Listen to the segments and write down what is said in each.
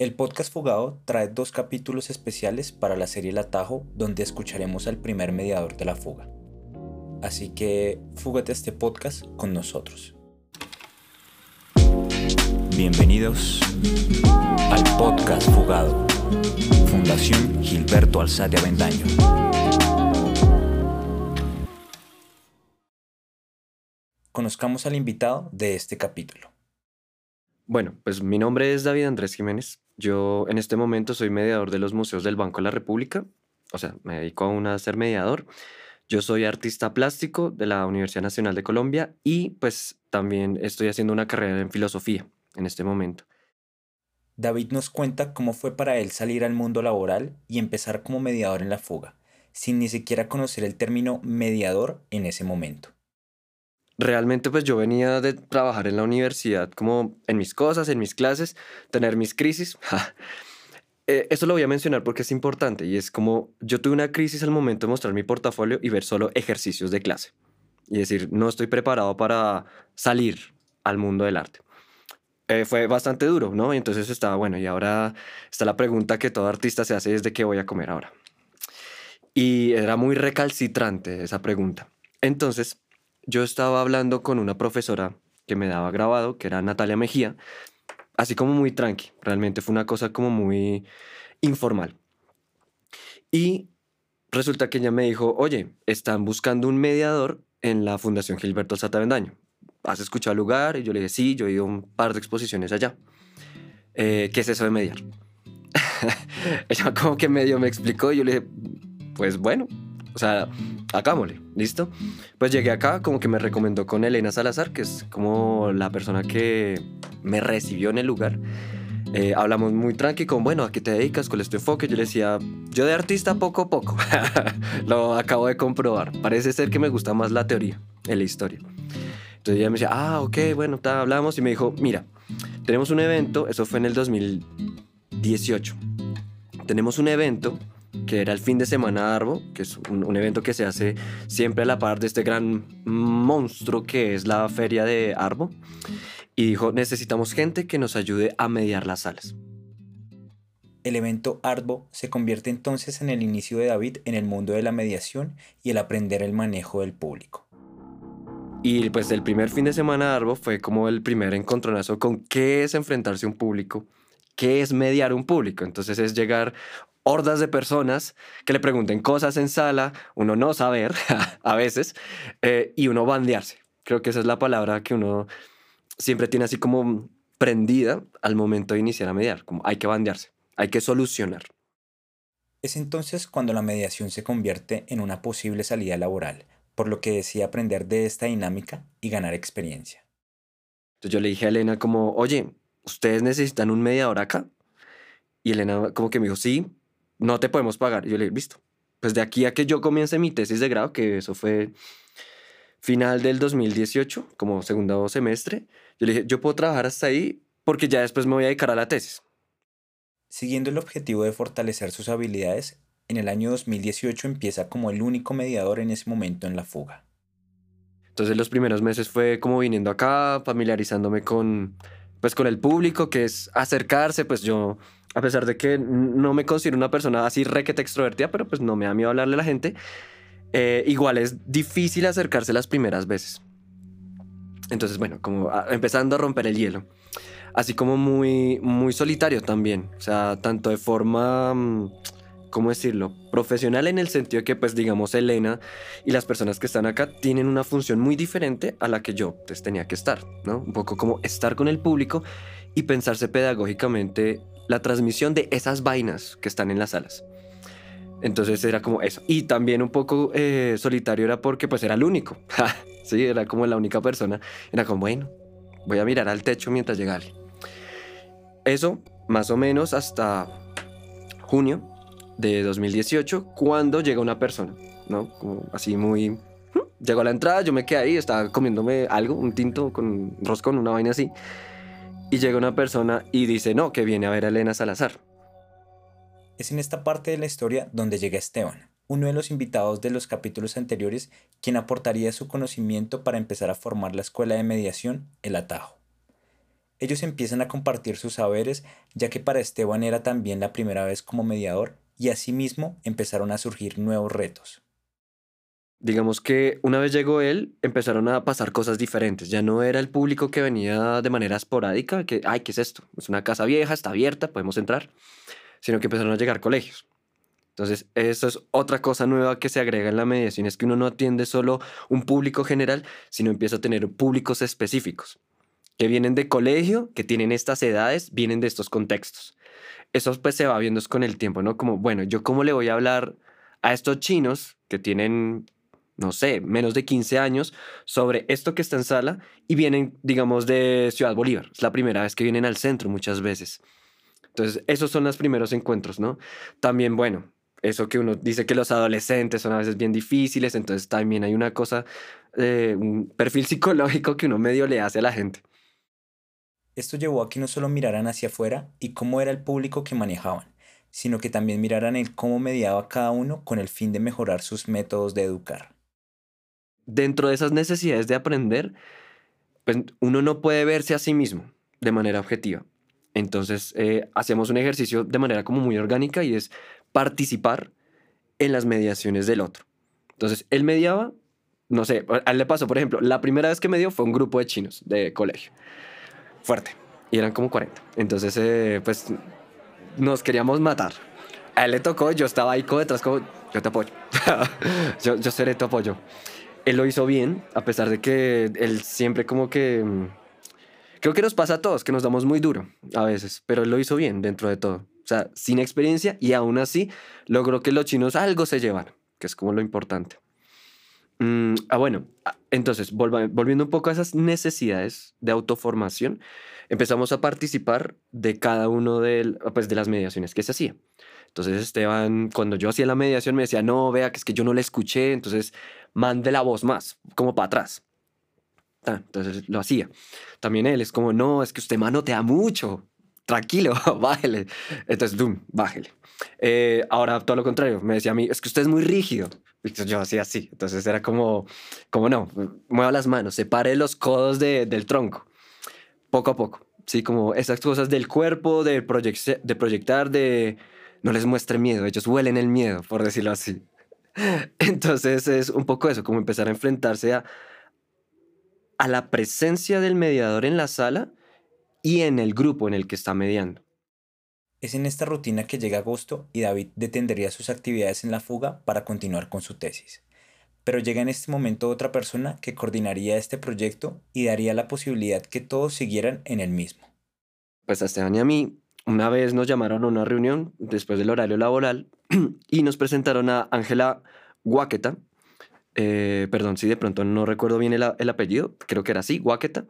El podcast Fugado trae dos capítulos especiales para la serie El Atajo, donde escucharemos al primer mediador de la fuga. Así que fúgate este podcast con nosotros. Bienvenidos al podcast Fugado, Fundación Gilberto Alzate Avendaño. Conozcamos al invitado de este capítulo. Bueno, pues mi nombre es David Andrés Jiménez. Yo en este momento soy mediador de los museos del Banco de la República. O sea, me dedico aún a ser mediador. Yo soy artista plástico de la Universidad Nacional de Colombia y pues también estoy haciendo una carrera en filosofía en este momento. David nos cuenta cómo fue para él salir al mundo laboral y empezar como mediador en la fuga, sin ni siquiera conocer el término mediador en ese momento realmente pues yo venía de trabajar en la universidad como en mis cosas, en mis clases, tener mis crisis. eh, eso lo voy a mencionar porque es importante y es como yo tuve una crisis al momento de mostrar mi portafolio y ver solo ejercicios de clase y decir, no estoy preparado para salir al mundo del arte. Eh, fue bastante duro, ¿no? Y entonces estaba, bueno, y ahora está la pregunta que todo artista se hace es de qué voy a comer ahora. Y era muy recalcitrante esa pregunta. Entonces, yo estaba hablando con una profesora que me daba grabado, que era Natalia Mejía, así como muy tranqui, realmente fue una cosa como muy informal. Y resulta que ella me dijo, oye, están buscando un mediador en la Fundación Gilberto Satavendaño. ¿Has escuchado el lugar? Y yo le dije, sí, yo he ido a un par de exposiciones allá. Eh, ¿Qué es eso de mediar? ella como que medio me explicó y yo le dije, pues bueno, o sea, hagámosle, ¿listo? Pues llegué acá, como que me recomendó con Elena Salazar, que es como la persona que me recibió en el lugar. Eh, hablamos muy tranqui con, bueno, ¿a qué te dedicas? ¿Cuál es tu enfoque? Yo le decía, yo de artista poco a poco. Lo acabo de comprobar. Parece ser que me gusta más la teoría en la historia. Entonces ella me decía, ah, ok, bueno, hablamos y me dijo, mira, tenemos un evento, eso fue en el 2018. Tenemos un evento que era el fin de semana Arbo, que es un, evento que se hace siempre a la par de este gran monstruo que es la feria de Arbo. Y dijo, necesitamos gente que nos ayude a mediar las salas. El evento Arbo se convierte entonces en el inicio de David en el mundo de la mediación y el aprender el manejo del público. Y pues el primer fin de semana Arbo fue como el primer encontronazo con qué es enfrentarse a un público, qué es mediar un público. Entonces es llegar, hordas de personas que le pregunten cosas en sala, uno no saber a veces, eh, y uno bandearse. Creo que esa es la palabra que uno siempre tiene así como prendida al momento de iniciar a mediar, como hay que bandearse, hay que solucionar. Es entonces cuando la mediación se convierte en una posible salida laboral, por lo que decía aprender de esta dinámica y ganar experiencia. Entonces yo le dije a Elena como, oye, ¿ustedes necesitan un mediador acá? Y Elena como que me dijo, sí, no te podemos pagar. Y yo le dije, visto. Pues de aquí a que yo comience mi tesis de grado, que eso fue final del 2018, como segundo semestre, yo le dije, yo puedo trabajar hasta ahí porque ya después me voy a dedicar a la tesis. Siguiendo el objetivo de fortalecer sus habilidades, en el año 2018 empieza como el único mediador en ese momento en la fuga. Entonces los primeros meses fue como viniendo acá, familiarizándome con, pues, con el público, que es acercarse, pues yo a pesar de que no me considero una persona así requete extrovertida, pero pues no me da miedo hablarle a la gente, eh, igual es difícil acercarse las primeras veces. Entonces, bueno, como empezando a romper el hielo. Así como muy, muy solitario también. O sea, tanto de forma, mm, ¿cómo decirlo? Profesional en el sentido que, pues, digamos, Elena y las personas que están acá tienen una función muy diferente a la que yo pues, tenía que estar, ¿no? Un poco como estar con el público y pensarse pedagógicamente la transmisión de esas vainas que están en las salas. Entonces era como eso. Y también un poco eh, solitario era porque pues era el único. sí, era como la única persona. Era como, bueno, voy a mirar al techo mientras llega alguien. Eso más o menos hasta junio de 2018, cuando llega una persona, ¿no? Como así muy... ¿Mm? Llegó a la entrada, yo me quedé ahí, estaba comiéndome algo, un tinto con roscón, una vaina así. Y llega una persona y dice, no, que viene a ver a Elena Salazar. Es en esta parte de la historia donde llega Esteban, uno de los invitados de los capítulos anteriores, quien aportaría su conocimiento para empezar a formar la escuela de mediación El Atajo. ellos empiezan a compartir sus saberes, ya que para Esteban era también la primera vez como mediador, y asimismo empezaron a surgir nuevos retos. Digamos que una vez llegó él, empezaron a pasar cosas diferentes. Ya no era el público que venía de manera esporádica, que, ay, ¿qué es esto? Es una casa vieja, está abierta, podemos entrar, sino que empezaron a llegar colegios. Entonces, eso es otra cosa nueva que se agrega en la mediación, es que uno no atiende solo un público general, sino empieza a tener públicos específicos que vienen de colegio, que tienen estas edades, vienen de estos contextos. Eso pues se va viendo con el tiempo, ¿no? Como, bueno, yo cómo le voy a hablar a estos chinos que tienen, no sé, menos de 15 años sobre esto que está en sala y vienen, digamos, de Ciudad Bolívar. Es la primera vez que vienen al centro muchas veces. Entonces, esos son los primeros encuentros, ¿no? También, bueno, eso que uno dice que los adolescentes son a veces bien difíciles, entonces también hay una cosa, eh, un perfil psicológico que uno medio le hace a la gente. Esto llevó a que no solo miraran hacia afuera y cómo era el público que manejaban, sino que también miraran el cómo mediaba cada uno con el fin de mejorar sus métodos de educar. Dentro de esas necesidades de aprender, pues uno no puede verse a sí mismo de manera objetiva. Entonces eh, hacemos un ejercicio de manera como muy orgánica y es participar en las mediaciones del otro. Entonces él mediaba, no sé, a él le pasó, por ejemplo, la primera vez que me dio fue un grupo de chinos de colegio fuerte. Y eran como 40. Entonces, eh, pues, nos queríamos matar. A él le tocó, yo estaba ahí como detrás, como, yo te apoyo. yo, yo seré tu apoyo. Él lo hizo bien, a pesar de que él siempre como que... Mm, creo que nos pasa a todos, que nos damos muy duro a veces, pero él lo hizo bien dentro de todo. O sea, sin experiencia y aún así logró que los chinos algo se llevan, que es como lo importante. Mm, ah, bueno, ah, entonces, volviendo un poco a esas necesidades de autoformación, empezamos a participar de cada uno de, pues, de las mediaciones que se hacía. Entonces Esteban, cuando yo hacía la mediación, me decía, no, vea, que es que yo no la escuché, entonces mande la voz más, como para atrás. entonces lo hacía. También él es como, no, es que usted manotea mucho, tranquilo, bájele. Entonces, boom, bájele. Eh, ahora todo lo contrario, me decía a mí, es que usted es muy rígido. yo hacía así, entonces era como, como no, mueva las manos, separe los codos del tronco, poco a poco. Sí, como esas cosas del cuerpo, de, de proyectar, de no les muestre miedo, ellos huelen el miedo, por decirlo así. Entonces es un poco eso, como empezar a enfrentarse a, a la presencia del mediador en la sala y en el grupo en el que está mediando. Es en esta rutina que llega agosto y David detendría sus actividades en la fuga para continuar con su tesis. Pero llega en este momento otra persona que coordinaría este proyecto y daría la posibilidad que todos siguieran en el mismo. Pues a Esteban y a mí, una vez nos llamaron a una reunión después del horario laboral y nos presentaron a Ángela Guaqueta. Eh, perdón, si de pronto no recuerdo bien el, el apellido, creo que era así, Guaqueta.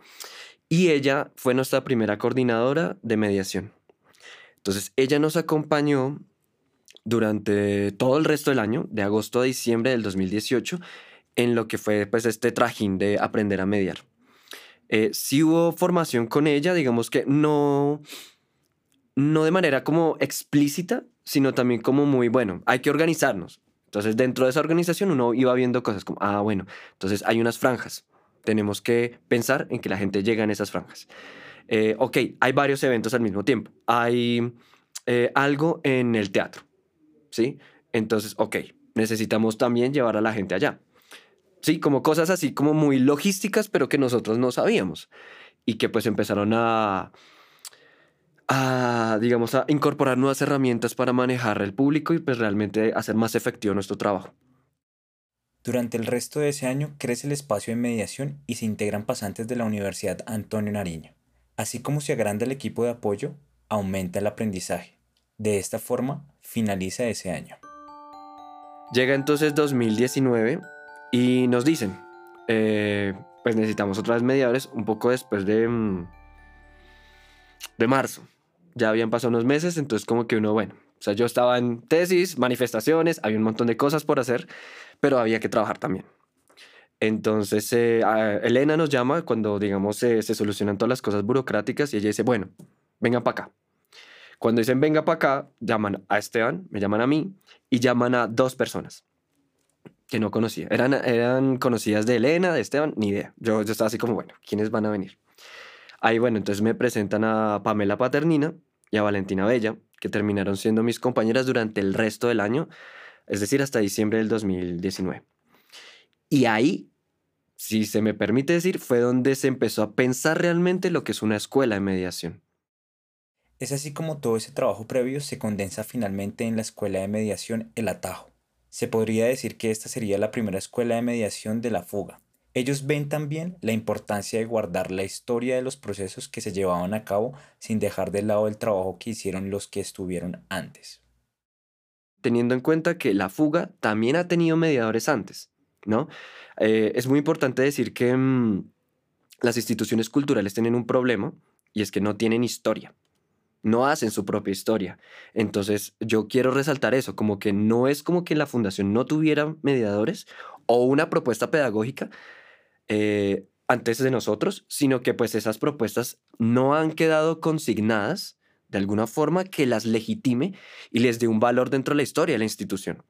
Y ella fue nuestra primera coordinadora de mediación. Entonces, ella nos acompañó durante todo el resto del año, de agosto a diciembre del 2018, en lo que fue pues este trajín de aprender a mediar. Eh, sí hubo formación con ella, digamos que no, no de manera como explícita, sino también como muy, bueno, hay que organizarnos. Entonces, dentro de esa organización uno iba viendo cosas como, ah, bueno, entonces hay unas franjas. Tenemos que pensar en que la gente llega en esas franjas. Eh, ok, hay varios eventos al mismo tiempo. Hay eh, algo en el teatro, ¿sí? Entonces, ok, necesitamos también llevar a la gente allá. Sí, como cosas así como muy logísticas, pero que nosotros no sabíamos. Y que pues empezaron a, a, digamos, a incorporar nuevas herramientas para manejar el público y pues realmente hacer más efectivo nuestro trabajo. Durante el resto de ese año crece el espacio de mediación y se integran pasantes de la Universidad Antonio Nariño. Así como se agranda el equipo de apoyo, aumenta el aprendizaje. De esta forma, finaliza ese año. Llega entonces 2019 y nos dicen, eh, pues necesitamos otra vez mediadores un poco después de, mm, de marzo. Ya habían pasado unos meses, entonces como que uno, bueno, o sea, yo estaba en tesis, manifestaciones, había un montón de cosas por hacer, pero había que trabajar también. Entonces, eh, Elena nos llama cuando, digamos, se solucionan todas las cosas burocráticas y ella dice, bueno, vengan para acá. Cuando dicen venga para acá, llaman a Esteban, me llaman a mí y llaman a dos personas que no conocía. Eran, eran conocidas de Elena, de Esteban, ni idea. Yo, yo estaba así como, bueno, ¿quiénes van a venir? Ahí, bueno, entonces me presentan a Pamela Paternina y a Valentina Bella, que terminaron siendo mis compañeras durante el resto del año, es decir, hasta diciembre del 2019. Y ahí, si se me permite decir, fue donde se empezó a pensar realmente lo que es una escuela de mediación. Es así como todo ese trabajo previo se condensa finalmente en la escuela de mediación El Atajo. Se podría decir que esta sería la primera escuela de mediación de la fuga. Ellos ven también la importancia de guardar la historia de los procesos que se llevaban a cabo sin dejar de lado el trabajo que hicieron los que estuvieron antes. Teniendo en cuenta que la fuga también ha tenido mediadores antes, ¿no? Eh, es muy importante decir que mm, las instituciones culturales tienen un problema y es que no tienen historia no hacen su propia historia. Entonces yo quiero resaltar eso, como que no es como que la fundación no tuviera mediadores o una propuesta pedagógica eh, antes de nosotros, sino que pues esas propuestas no han quedado consignadas de alguna forma que las legitime y les dé un valor dentro de la historia de la institución.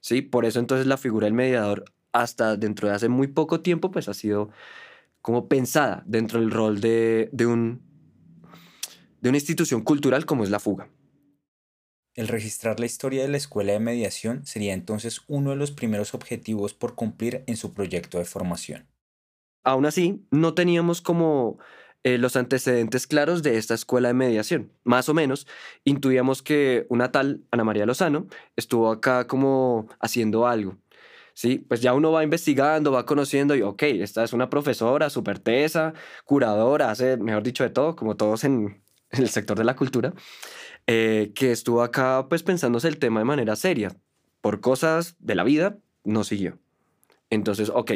¿Sí? Por eso entonces la figura del mediador hasta dentro de hace muy poco tiempo pues ha sido como pensada dentro del rol de, de un de una institución cultural como es la fuga. El registrar la historia de la escuela de mediación sería entonces uno de los primeros objetivos por cumplir en su proyecto de formación. Aún así, no teníamos como eh, los antecedentes claros de esta escuela de mediación. Más o menos, intuíamos que una tal Ana María Lozano estuvo acá como haciendo algo. Sí, pues ya uno va investigando, va conociendo y, ok, esta es una profesora súper tesa, curadora, hace, mejor dicho, de todo, como todos en, el sector de la cultura, eh, que estuvo acá pues pensándose el tema de manera seria. Por cosas de la vida, no siguió. Entonces, ok,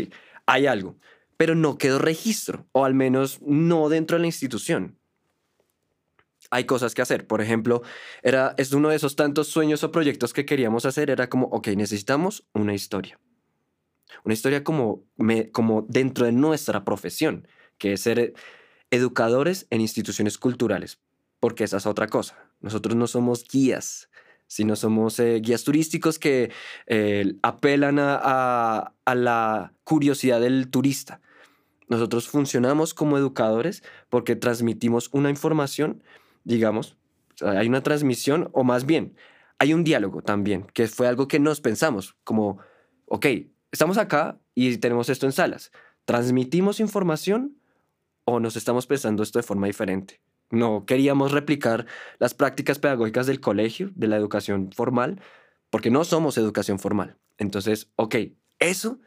hay algo, pero no quedó registro, o al menos no dentro de la institución. Hay cosas que hacer. Por ejemplo, era, es uno de esos tantos sueños o proyectos que queríamos hacer, era como, ok, necesitamos una historia. Una historia como, me, como dentro de nuestra profesión, que es ser educadores en instituciones culturales porque esa es otra cosa. Nosotros no somos guías, sino somos eh, guías turísticos que eh, apelan a, la curiosidad del turista. Nosotros funcionamos como educadores porque transmitimos una información, digamos, hay una transmisión o más bien hay un diálogo también, que fue algo que nos pensamos, como, ok, estamos acá y tenemos esto en salas, transmitimos información o nos estamos pensando esto de forma diferente. No queríamos replicar las prácticas pedagógicas del colegio, de la educación formal, porque no somos educación formal. Entonces, ok, eso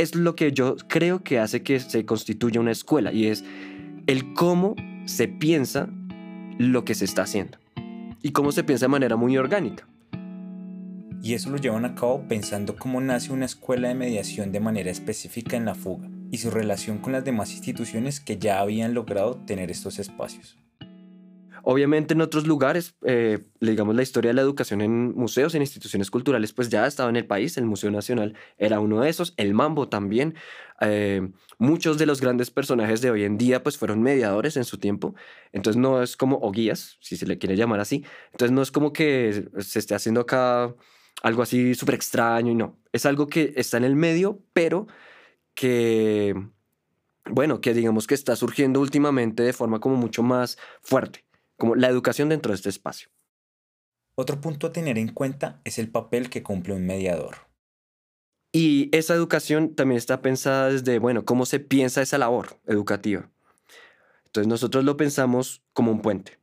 es lo que yo creo que hace que se constituya una escuela y es el cómo se piensa lo que se está haciendo y cómo se piensa de manera muy orgánica. Y eso lo llevan a cabo pensando cómo nace una escuela de mediación de manera específica en la fuga y su relación con las demás instituciones que ya habían logrado tener estos espacios. Obviamente en otros lugares, eh, digamos la historia de la educación en museos, en instituciones culturales, pues ya estaba en el país, el Museo Nacional era uno de esos, el Mambo también. Eh, muchos de los grandes personajes de hoy en día pues fueron mediadores en su tiempo, entonces no es como, o guías, si se le quiere llamar así, entonces no es como que se esté haciendo acá algo así súper extraño y no, es algo que está en el medio, pero que, bueno, que digamos que está surgiendo últimamente de forma como mucho más fuerte, como la educación dentro de este espacio. Otro punto a tener en cuenta es el papel que cumple un mediador. Y esa educación también está pensada desde, bueno, cómo se piensa esa labor educativa. Entonces nosotros lo pensamos como un puente.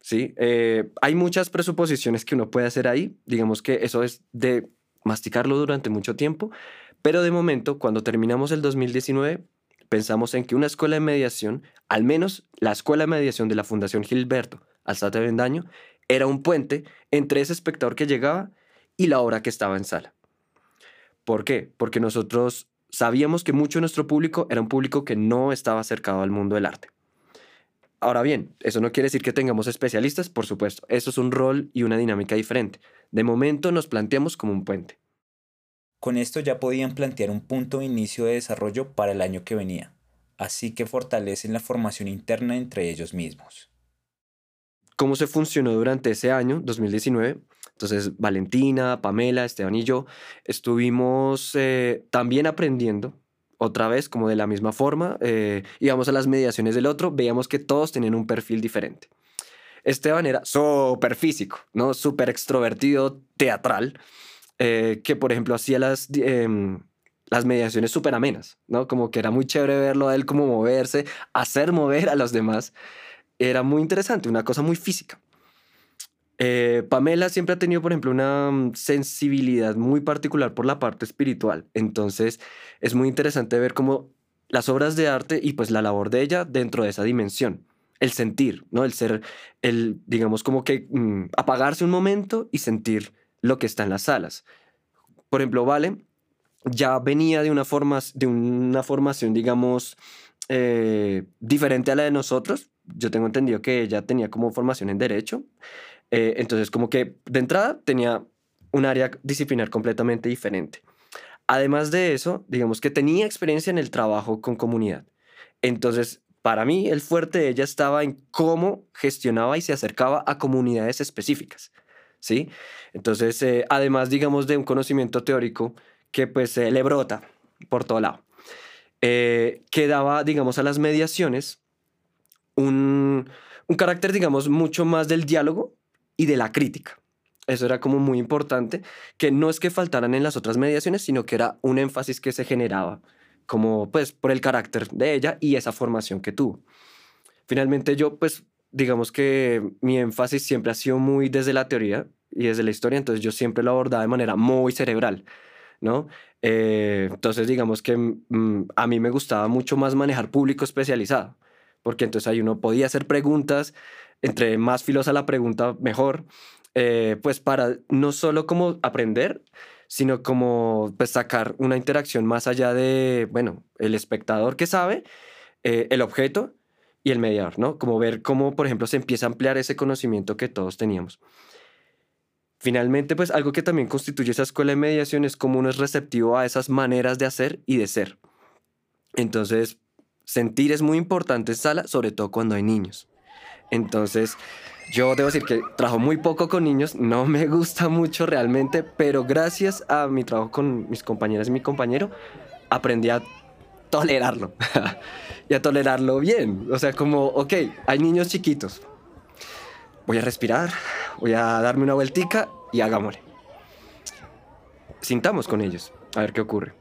¿sí? Eh, hay muchas presuposiciones que uno puede hacer ahí. Digamos que eso es de masticarlo durante mucho tiempo, pero de momento, cuando terminamos el 2019, pensamos en que una escuela de mediación, al menos la escuela de mediación de la Fundación Gilberto Alzate Vendaño, era un puente entre ese espectador que llegaba y la obra que estaba en sala. ¿Por qué? Porque nosotros sabíamos que mucho de nuestro público era un público que no estaba acercado al mundo del arte. Ahora bien, eso no quiere decir que tengamos especialistas, por supuesto. Eso es un rol y una dinámica diferente. De momento nos planteamos como un puente. Con esto ya podían plantear un punto de inicio de desarrollo para el año que venía, así que fortalecen la formación interna entre ellos mismos. ¿Cómo se funcionó durante ese año, 2019? Entonces, Valentina, Pamela, Esteban y yo estuvimos eh, también aprendiendo otra vez como de la misma forma, eh, íbamos a las mediaciones del otro, veíamos que todos tenían un perfil diferente. Esteban era súper físico, ¿no? Súper extrovertido, teatral, eh, que por ejemplo hacía las, em, las mediaciones súper amenas, ¿no? Como que era muy chévere verlo a él como moverse, hacer mover a los demás. Era muy interesante, una cosa muy física. Eh, Pamela siempre ha tenido, por ejemplo, una mm, sensibilidad muy particular por la parte espiritual. Entonces, es muy interesante ver cómo las obras de arte y pues la labor de ella dentro de esa dimensión. El sentir, ¿no? El ser, el, digamos, como que mm, apagarse un momento y sentir lo que está en las salas. Por ejemplo, Vale ya venía de una, forma, de una formación, digamos, eh, diferente a la de nosotros. Yo tengo entendido que ella tenía como formación en derecho. Eh, entonces, como que de entrada tenía un área disciplinar completamente diferente. Además de eso, digamos que tenía experiencia en el trabajo con comunidad. Entonces, para mí, el fuerte de ella estaba en cómo gestionaba y se acercaba a comunidades específicas. ¿Sí? Entonces, eh, además, digamos, de un conocimiento teórico que pues le brota por todo lado, eh, que daba, digamos, a las mediaciones un, un carácter, digamos, mucho más del diálogo y de la crítica. Eso era como muy importante, que no es que faltaran en las otras mediaciones, sino que era un énfasis que se generaba, como pues por el carácter de ella y esa formación que tuvo. Finalmente yo pues digamos que mi énfasis siempre ha sido muy desde la teoría y desde la historia, entonces yo siempre lo abordaba de manera muy cerebral, ¿no? Eh, entonces digamos que mm, a mí me gustaba mucho más manejar público especializado, porque entonces ahí uno podía hacer preguntas entre más filosa la pregunta, mejor, eh, pues para no solo como aprender, sino como pues sacar una interacción más allá de, bueno, el espectador que sabe, eh, el objeto y el mediador, ¿no? Como ver cómo, por ejemplo, se empieza a ampliar ese conocimiento que todos teníamos. Finalmente, pues algo que también constituye esa escuela de mediación es cómo uno es receptivo a esas maneras de hacer y de ser. Entonces, sentir es muy importante en sala, sobre todo cuando hay niños. Entonces, yo debo decir que trabajo muy poco con niños, no me gusta mucho realmente, pero gracias a mi trabajo con mis compañeras y mi compañero, aprendí a tolerarlo y a tolerarlo bien. O sea, como, ok, hay niños chiquitos. Voy a respirar, voy a darme una vueltica y hagámosle. Sintamos con ellos, a ver qué ocurre.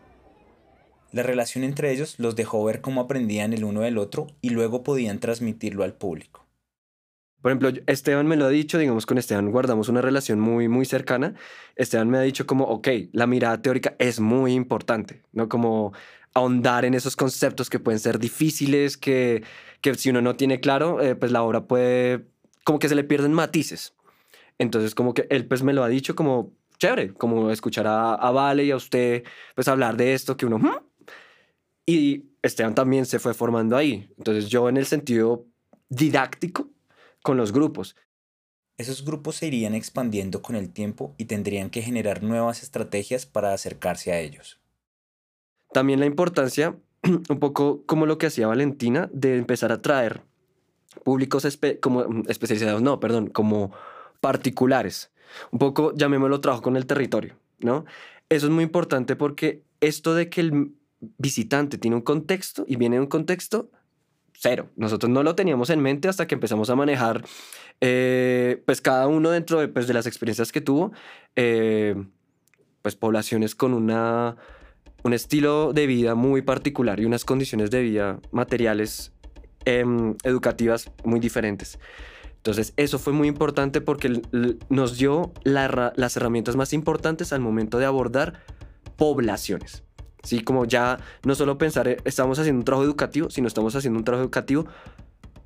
La relación entre ellos los dejó ver cómo aprendían el uno del otro y luego podían transmitirlo al público. Por ejemplo, Esteban me lo ha dicho, digamos, con Esteban guardamos una relación muy, muy cercana. Esteban me ha dicho como, ok, la mirada teórica es muy importante, ¿no? Como ahondar en esos conceptos que pueden ser difíciles, que, que si uno no tiene claro, eh, pues la obra puede, como que se le pierden matices. Entonces, como que él pues me lo ha dicho como, chévere, como escuchar a, a Vale y a usted, pues hablar de esto que uno... ¿Mm? Y Esteban también se fue formando ahí. Entonces yo en el sentido didáctico, con los grupos. Esos grupos se irían expandiendo con el tiempo y tendrían que generar nuevas estrategias para acercarse a ellos. También la importancia, un poco como lo que hacía Valentina, de empezar a traer públicos como mm, especializados, no, perdón, como particulares. Un poco, llamémoslo trabajo con el territorio, ¿no? Eso es muy importante porque esto de que el visitante tiene un contexto y viene de un contexto, cero. Nosotros no lo teníamos en mente hasta que empezamos a manejar, eh, pues cada uno dentro de, pues, de las experiencias que tuvo, eh, pues poblaciones con una, un estilo de vida muy particular y unas condiciones de vida materiales em, educativas muy diferentes. Entonces, eso fue muy importante porque nos dio las herramientas más importantes al momento de abordar poblaciones. ¿sí? Como ya no solo pensar, eh, estamos haciendo un trabajo educativo, sino estamos haciendo un trabajo educativo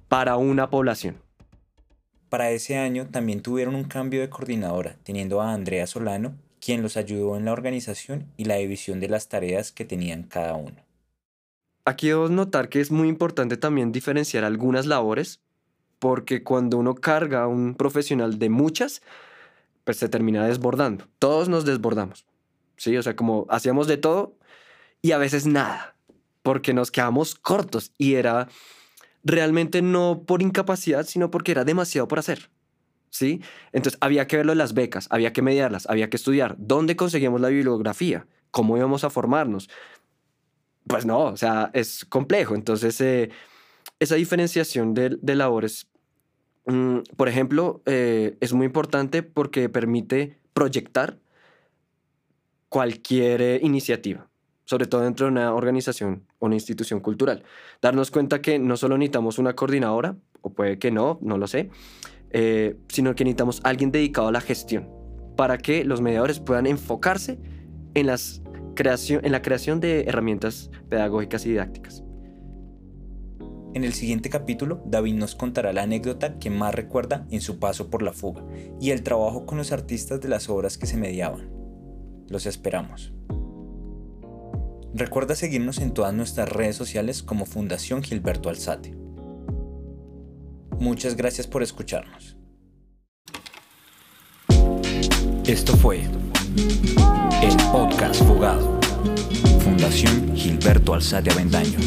para una población. Para ese año también tuvieron un cambio de coordinadora, teniendo a Andrea Solano, quien los ayudó en la organización y la división de las tareas que tenían cada uno. Aquí debo notar que es muy importante también diferenciar algunas labores, porque cuando uno carga a un profesional de muchas, pues se termina desbordando. Todos nos desbordamos. Sí, o sea, como hacíamos de todo, y a veces nada, porque nos quedamos cortos y era realmente no por incapacidad, sino porque era demasiado por hacer. ¿Sí? Entonces había que verlo de las becas, había que mediarlas, había que estudiar dónde conseguíamos la bibliografía, cómo íbamos a formarnos, pues no, o sea, es complejo. Entonces, eh, esa diferenciación de, de labores, mm, por ejemplo, eh, es muy importante porque permite proyectar cualquier eh, iniciativa, sobre todo dentro de una organización o una institución cultural. Darnos cuenta que no solo necesitamos una coordinadora, o puede que no, no lo sé, eh, sino que necesitamos alguien dedicado a la gestión para que los mediadores puedan enfocarse en, las creación, en la creación de herramientas pedagógicas y didácticas. En el siguiente capítulo, David nos contará la anécdota que más recuerda en su paso por la fuga y el trabajo con los artistas de las obras que se mediaban. Los esperamos. Recuerda seguirnos en todas nuestras redes sociales como Fundación Gilberto Alzate. Muchas gracias por escucharnos. Esto fue el podcast Fugado. Fundación Gilberto Alzate Avendaño.